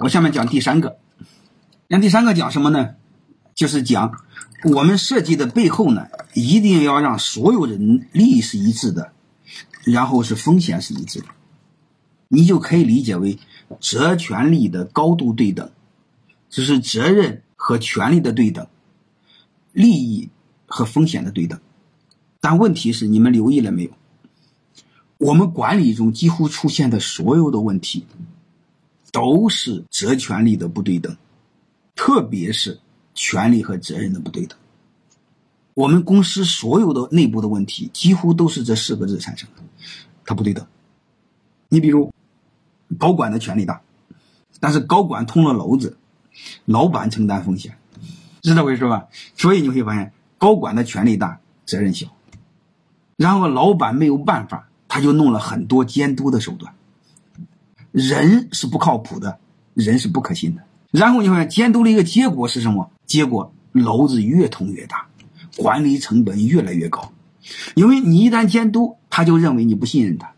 我下面讲第三个，那第三个讲什么呢？就是讲我们设计的背后呢，一定要让所有人利益是一致的，然后是风险是一致的，你就可以理解为责权利的高度对等，就是责任和权利的对等，利益和风险的对等。但问题是，你们留意了没有？我们管理中几乎出现的所有的问题，都是责权利的不对等，特别是权利和责任的不对等。我们公司所有的内部的问题，几乎都是这四个字产生的，它不对等。你比如，高管的权力大，但是高管捅了篓子，老板承担风险，是这回事吧？所以你会发现，高管的权力大，责任小，然后老板没有办法。他就弄了很多监督的手段，人是不靠谱的，人是不可信的。然后你看监督的一个结果是什么？结果篓子越捅越大，管理成本越来越高。因为你一旦监督，他就认为你不信任他，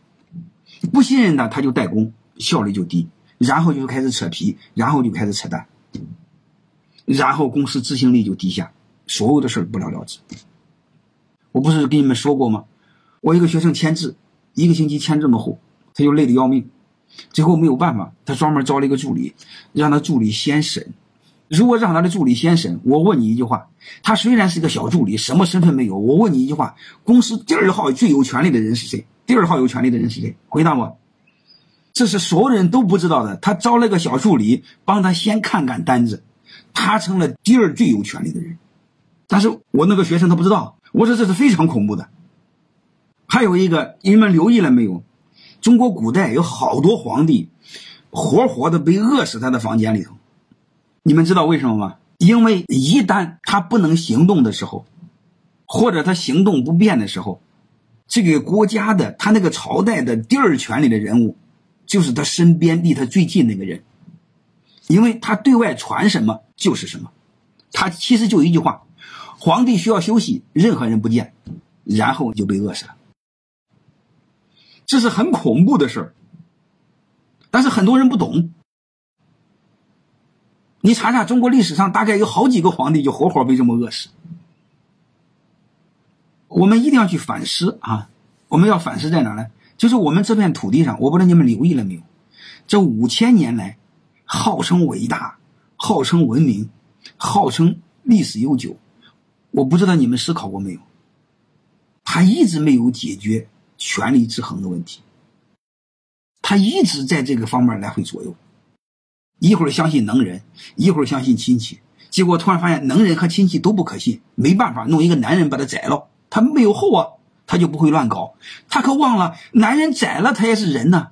不信任他，他就怠工，效率就低，然后就开始扯皮，然后就开始扯淡，然后公司执行力就低下，所有的事不了了之。我不是跟你们说过吗？我一个学生签字。一个星期签这么厚，他就累得要命，最后没有办法，他专门招了一个助理，让他助理先审。如果让他的助理先审，我问你一句话：他虽然是个小助理，什么身份没有？我问你一句话：公司第二号最有权利的人是谁？第二号有权利的人是谁？回答我。这是所有人都不知道的。他招了个小助理，帮他先看看单子，他成了第二最有权利的人。但是我那个学生他不知道，我说这是非常恐怖的。还有一个，你们留意了没有？中国古代有好多皇帝，活活的被饿死他的房间里头。你们知道为什么吗？因为一旦他不能行动的时候，或者他行动不便的时候，这个国家的他那个朝代的第二权力的人物，就是他身边离他最近那个人，因为他对外传什么就是什么。他其实就一句话：皇帝需要休息，任何人不见，然后就被饿死了。这是很恐怖的事儿，但是很多人不懂。你查查中国历史上，大概有好几个皇帝就活活被这么饿死。我们一定要去反思啊！我们要反思在哪呢？就是我们这片土地上，我不知道你们留意了没有？这五千年来，号称伟大、号称文明、号称历史悠久，我不知道你们思考过没有？他一直没有解决。权力制衡的问题，他一直在这个方面来回左右，一会儿相信能人，一会儿相信亲戚，结果突然发现能人和亲戚都不可信，没办法弄一个男人把他宰了，他没有后啊，他就不会乱搞。他可忘了，男人宰了他也是人呐，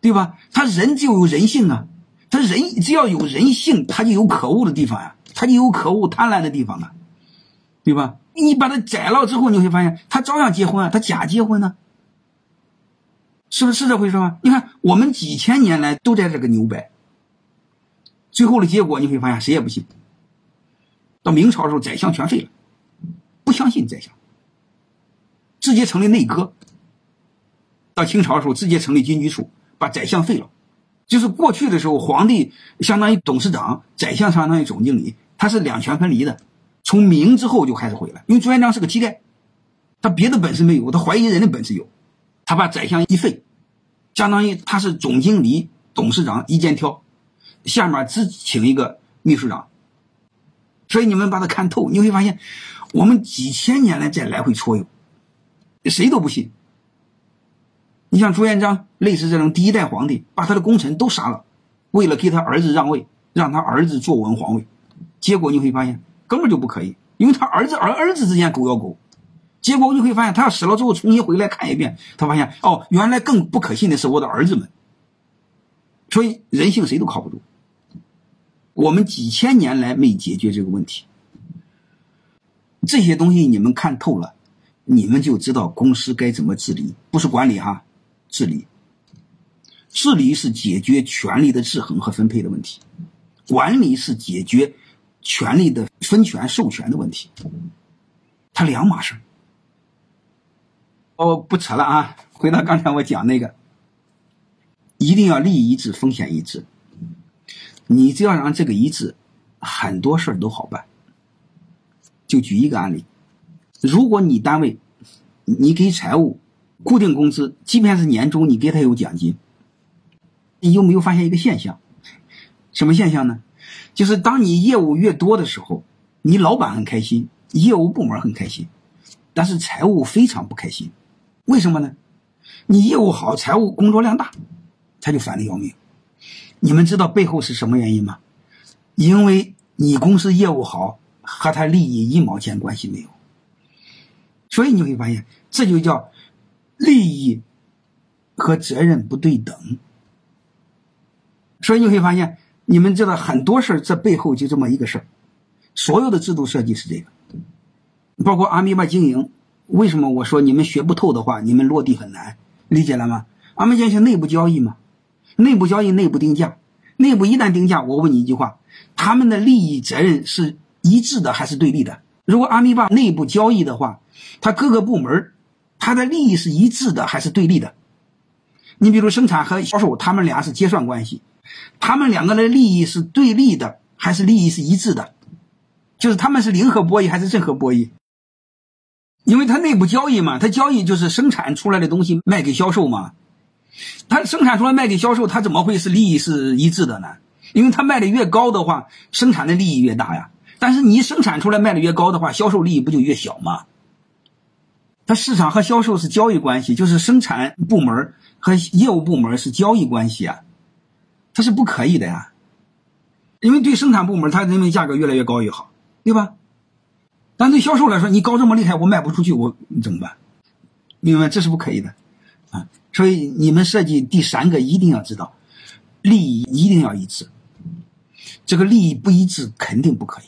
对吧？他人就有人性啊，他人只要有人性，他就有可恶的地方呀，他就有可恶贪婪的地方啊，对吧？你把他宰了之后，你会发现他照样结婚啊，他假结婚呢。是不是这回事吗？你看，我们几千年来都在这个牛掰，最后的结果你会发现谁也不信。到明朝时候，宰相全废了，不相信宰相，直接成立内阁。到清朝的时候，直接成立军机处，把宰相废了。就是过去的时候，皇帝相当于董事长，宰相相当于总经理，他是两权分离的。从明之后就开始毁了，因为朱元璋是个乞丐，他别的本事没有，他怀疑人的本事有。他把宰相一废，相当于他是总经理、董事长一肩挑，下面只请一个秘书长。所以你们把它看透，你会发现，我们几千年来在来回搓悠，谁都不信。你像朱元璋，类似这种第一代皇帝，把他的功臣都杀了，为了给他儿子让位，让他儿子坐稳皇位，结果你会发现根本就不可以，因为他儿子儿儿子之间狗咬狗。结果你会发现，他要死了之后重新回来看一遍，他发现哦，原来更不可信的是我的儿子们。所以人性谁都靠不住。我们几千年来没解决这个问题，这些东西你们看透了，你们就知道公司该怎么治理，不是管理哈，治理。治理是解决权力的制衡和分配的问题，管理是解决权力的分权授权的问题，它两码事。哦，不扯了啊！回到刚才我讲那个，一定要利益一致，风险一致。你只要让这个一致，很多事儿都好办。就举一个案例，如果你单位你给财务固定工资，即便是年终，你给他有奖金，你有没有发现一个现象？什么现象呢？就是当你业务越多的时候，你老板很开心，业务部门很开心，但是财务非常不开心。为什么呢？你业务好，财务工作量大，他就烦的要命。你们知道背后是什么原因吗？因为你公司业务好，和他利益一毛钱关系没有。所以你会发现，这就叫利益和责任不对等。所以你会发现，你们知道很多事儿，这背后就这么一个事儿。所有的制度设计是这个，包括阿米巴经营。为什么我说你们学不透的话，你们落地很难？理解了吗？阿米巴是内部交易嘛，内部交易、内部定价，内部一旦定价，我问你一句话：他们的利益责任是一致的还是对立的？如果阿米巴内部交易的话，它各个部门它的利益是一致的还是对立的？你比如生产和销售，他们俩是结算关系，他们两个的利益是对立的还是利益是一致的？就是他们是零和博弈还是正和博弈？因为它内部交易嘛，它交易就是生产出来的东西卖给销售嘛，它生产出来卖给销售，它怎么会是利益是一致的呢？因为它卖的越高的话，生产的利益越大呀。但是你生产出来卖的越高的话，销售利益不就越小吗？它市场和销售是交易关系，就是生产部门和业务部门是交易关系啊，它是不可以的呀。因为对生产部门，他认为价格越来越高越好。对吧？但对销售来说，你高这么厉害，我卖不出去，我怎么办？明白？这是不可以的啊！所以你们设计第三个一定要知道，利益一定要一致。这个利益不一致，肯定不可以。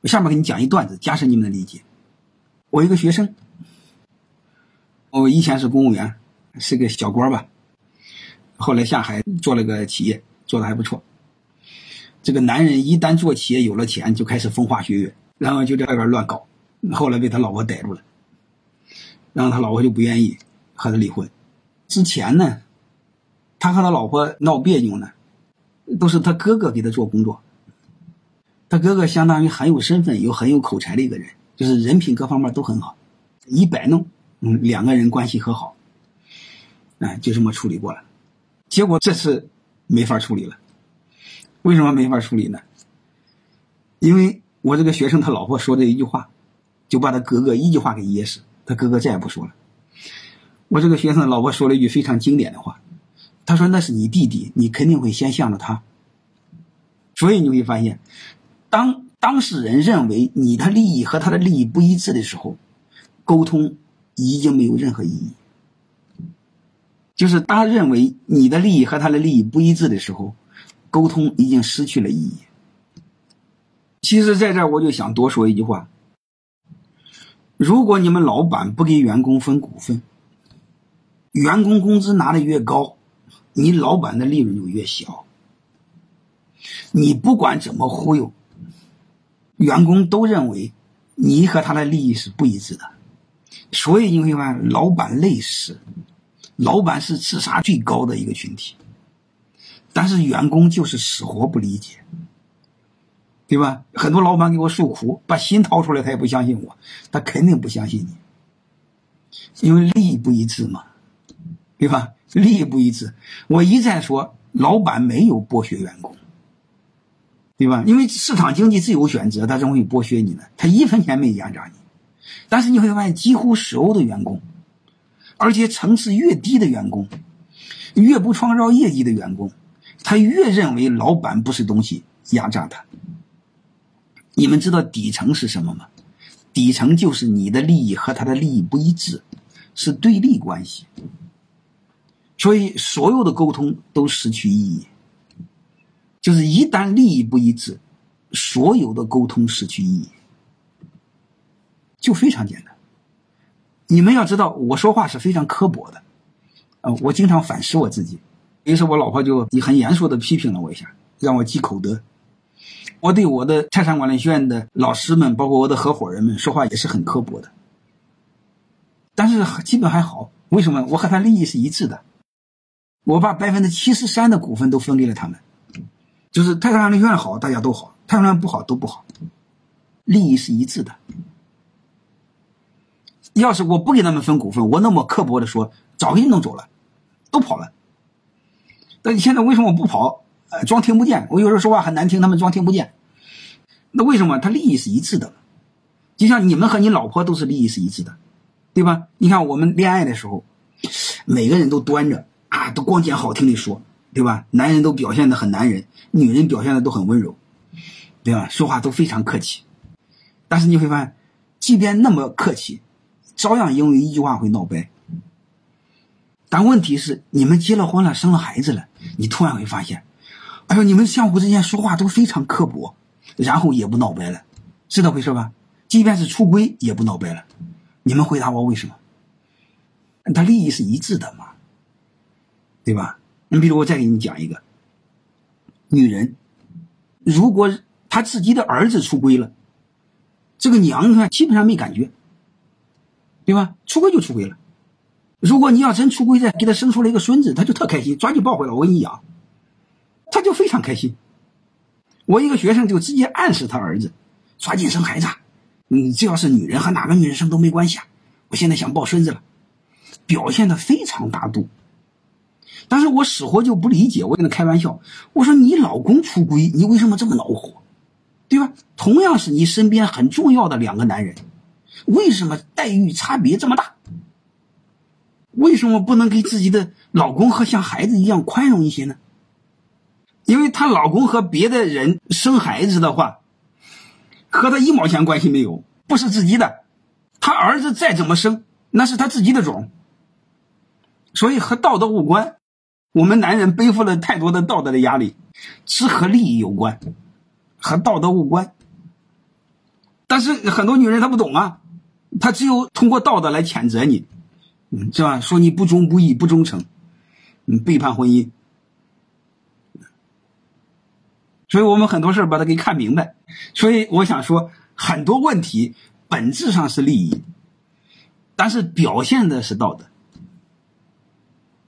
我下面给你讲一段子，加深你们的理解。我一个学生，我以前是公务员，是个小官吧，后来下海做了个企业，做的还不错。这个男人一旦做企业有了钱，就开始风花雪月，然后就在外边乱搞。后来被他老婆逮住了，然后他老婆就不愿意和他离婚。之前呢，他和他老婆闹别扭呢，都是他哥哥给他做工作。他哥哥相当于很有身份、又很有口才的一个人，就是人品各方面都很好，一摆弄，嗯，两个人关系和好，哎，就这么处理过了。结果这次没法处理了。为什么没法处理呢？因为我这个学生他老婆说的一句话，就把他哥哥一句话给噎死，他哥哥再也不说了。我这个学生老婆说了一句非常经典的话，他说：“那是你弟弟，你肯定会先向着他。”所以你会发现，当当事人认为你的利益和他的利益不一致的时候，沟通已经没有任何意义。就是他认为你的利益和他的利益不一致的时候。沟通已经失去了意义。其实，在这我就想多说一句话：如果你们老板不给员工分股份，员工工资拿的越高，你老板的利润就越小。你不管怎么忽悠，员工都认为你和他的利益是不一致的，所以你会发现，老板累死，老板是自杀最高的一个群体。但是员工就是死活不理解，对吧？很多老板给我诉苦，把心掏出来，他也不相信我，他肯定不相信你，因为利益不一致嘛，对吧？利益不一致，我一再说，老板没有剥削员工，对吧？因为市场经济自由选择，他怎么会剥削你呢？他一分钱没压榨你，但是你会发现，几乎所有的员工，而且层次越低的员工，越不创造业绩的员工。他越认为老板不是东西压榨他。你们知道底层是什么吗？底层就是你的利益和他的利益不一致，是对立关系。所以所有的沟通都失去意义。就是一旦利益不一致，所有的沟通失去意义，就非常简单。你们要知道，我说话是非常刻薄的，啊，我经常反思我自己。于是我老婆就很严肃的批评了我一下，让我积口德。我对我的泰山管理学院的老师们，包括我的合伙人们说话也是很刻薄的。但是基本还好，为什么？我和他利益是一致的，我把百分之七十三的股份都分给了他们，就是泰山管理学院好，大家都好；泰山管理不好，都不好。利益是一致的。要是我不给他们分股份，我那么刻薄的说，早给你弄走了，都跑了。但你现在为什么不跑？呃，装听不见。我有时候说话很难听，他们装听不见。那为什么？他利益是一致的。就像你们和你老婆都是利益是一致的，对吧？你看我们恋爱的时候，每个人都端着啊，都光捡好听的说，对吧？男人都表现的很男人，女人表现的都很温柔，对吧？说话都非常客气。但是你会发现，即便那么客气，照样因为一句话会闹掰。但问题是，你们结了婚了，生了孩子了，你突然会发现，哎呦，你们相互之间说话都非常刻薄，然后也不闹掰了，是这回事吧？即便是出轨也不闹掰了。你们回答我为什么？他利益是一致的嘛，对吧？你比如我再给你讲一个，女人，如果她自己的儿子出轨了。这个娘呢基本上没感觉，对吧？出轨就出轨了。如果你要真出轨再给他生出来一个孙子，他就特开心，抓紧抱回来，我给你养，他就非常开心。我一个学生就直接暗示他儿子，抓紧生孩子，你只要是女人和哪个女人生都没关系啊。我现在想抱孙子了，表现的非常大度。但是我死活就不理解，我跟他开玩笑，我说你老公出轨，你为什么这么恼火？对吧？同样是你身边很重要的两个男人，为什么待遇差别这么大？为什么不能给自己的老公和像孩子一样宽容一些呢？因为她老公和别的人生孩子的话，和她一毛钱关系没有，不是自己的。她儿子再怎么生，那是她自己的种，所以和道德无关。我们男人背负了太多的道德的压力，只和利益有关。和道德无关，但是很多女人她不懂啊，她只有通过道德来谴责你，嗯，是吧？说你不忠不义不忠诚，嗯，背叛婚姻。所以我们很多事把它给看明白。所以我想说，很多问题本质上是利益，但是表现的是道德。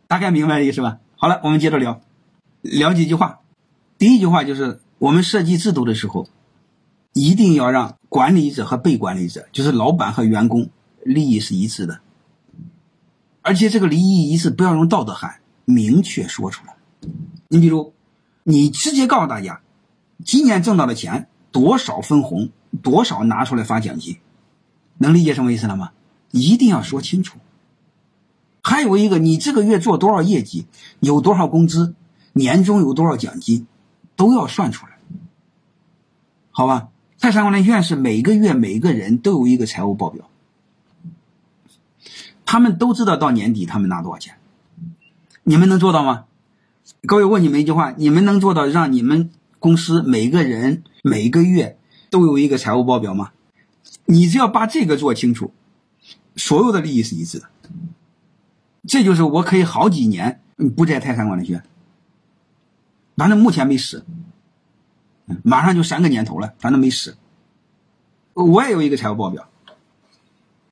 大概明白意思吧？好了，我们接着聊，聊几句话。第一句话就是。我们设计制度的时候，一定要让管理者和被管理者，就是老板和员工，利益是一致的。而且这个利益一致，不要用道德喊，明确说出来。你比如，你直接告诉大家，今年挣到的钱多少分红，多少拿出来发奖金，能理解什么意思了吗？一定要说清楚。还有一个，你这个月做多少业绩，有多少工资，年终有多少奖金。都要算出来，好吧？泰山管理院是每个月每个人都有一个财务报表，他们都知道到年底他们拿多少钱。你们能做到吗？各位问你们一句话：你们能做到让你们公司每个人每个月都有一个财务报表吗？你只要把这个做清楚，所有的利益是一致的。这就是我可以好几年不在泰山管理学院。反正目前没死，马上就三个年头了，反正没死。我也有一个财务报表。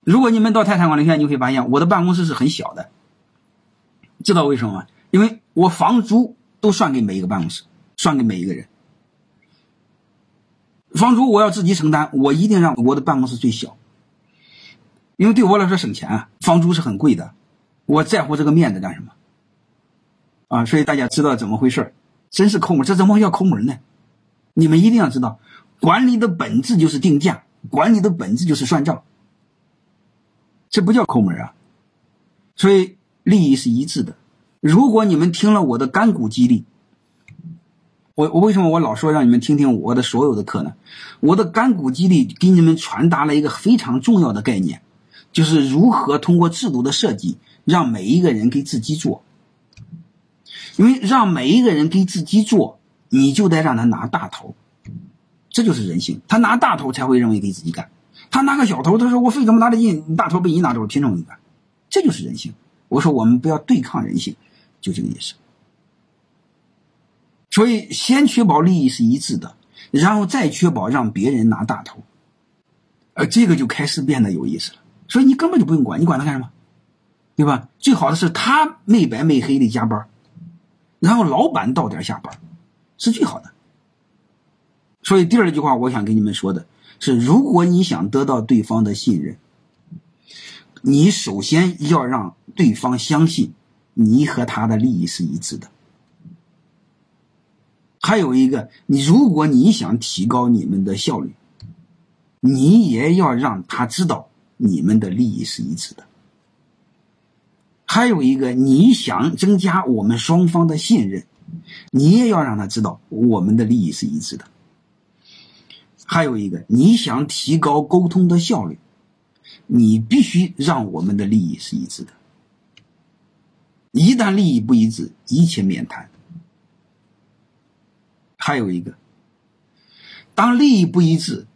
如果你们到泰山管理学院，你会发现我的办公室是很小的。知道为什么吗？因为我房租都算给每一个办公室，算给每一个人。房租我要自己承担，我一定让我的办公室最小，因为对我来说省钱啊。房租是很贵的，我在乎这个面子干什么？啊，所以大家知道怎么回事真是抠门，这怎么叫抠门呢？你们一定要知道，管理的本质就是定价，管理的本质就是算账，这不叫抠门啊。所以利益是一致的。如果你们听了我的干股激励，我我为什么我老说让你们听听我的所有的课呢？我的干股激励给你们传达了一个非常重要的概念，就是如何通过制度的设计，让每一个人给自己做。因为让每一个人给自己做，你就得让他拿大头，这就是人性。他拿大头才会认为给自己干，他拿个小头，他说我费这么大的劲，大头被你拿走了，凭什么你干？这就是人性。我说我们不要对抗人性，就这个意思。所以先确保利益是一致的，然后再确保让别人拿大头，而这个就开始变得有意思了。所以你根本就不用管，你管他干什么？对吧？最好的是他没白没黑的加班。然后老板到点下班，是最好的。所以第二句话，我想跟你们说的是：如果你想得到对方的信任，你首先要让对方相信你和他的利益是一致的。还有一个，你如果你想提高你们的效率，你也要让他知道你们的利益是一致的。还有一个，你想增加我们双方的信任，你也要让他知道我们的利益是一致的。还有一个，你想提高沟通的效率，你必须让我们的利益是一致的。一旦利益不一致，一切免谈。还有一个，当利益不一致，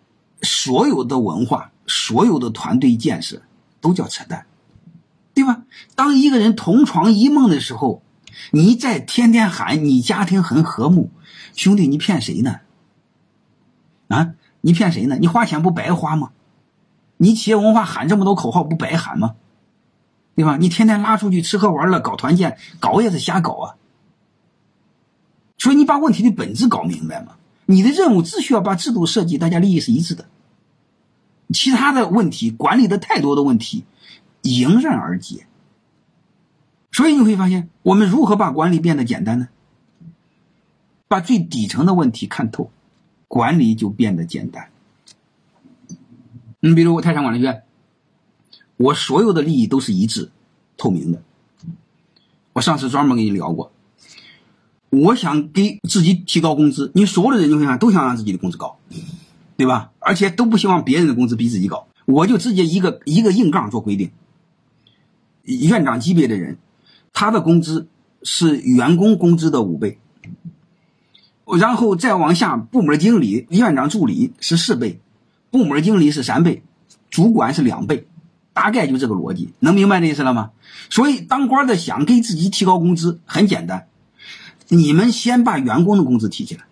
所有的文化、所有的团队建设都叫扯淡，对吧？当一个人同床异梦的时候，你再天天喊你家庭很和睦，兄弟，你骗谁呢？啊，你骗谁呢？你花钱不白花吗？你企业文化喊这么多口号不白喊吗？对吧？你天天拉出去吃喝玩乐搞团建，搞也是瞎搞啊。所以你把问题的本质搞明白嘛？你的任务只需要把制度设计，大家利益是一致的，其他的问题管理的太多的问题迎刃而解。所以你会发现，我们如何把管理变得简单呢？把最底层的问题看透，管理就变得简单。你比如我泰山管理学院，我所有的利益都是一致、透明的。我上次专门跟你聊过。我想给自己提高工资，你所有的人你会想都想让自己的工资高，对吧？而且都不希望别人的工资比自己高。我就直接一个一个硬杠做规定，院长级别的人，他的工资是员工工资的五倍，然后再往下，部门经理、院长助理是四倍，部门经理是三倍，主管是两倍，大概就这个逻辑，能明白这意思了吗？所以当官的想给自己提高工资，很简单。你们先把员工的工资提起来，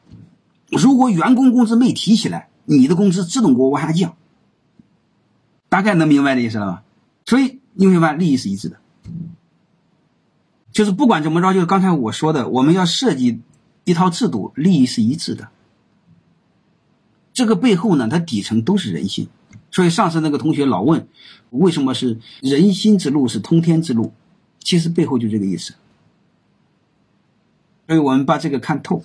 如果员工工资没提起来，你的工资自动给我往下降。大概能明白这意思了吧？所以你明白利益是一致的，就是不管怎么着，就是刚才我说的，我们要设计一套制度，利益是一致的。这个背后呢，它底层都是人性。所以上次那个同学老问，为什么是人心之路是通天之路？其实背后就这个意思。所以我们把这个看透。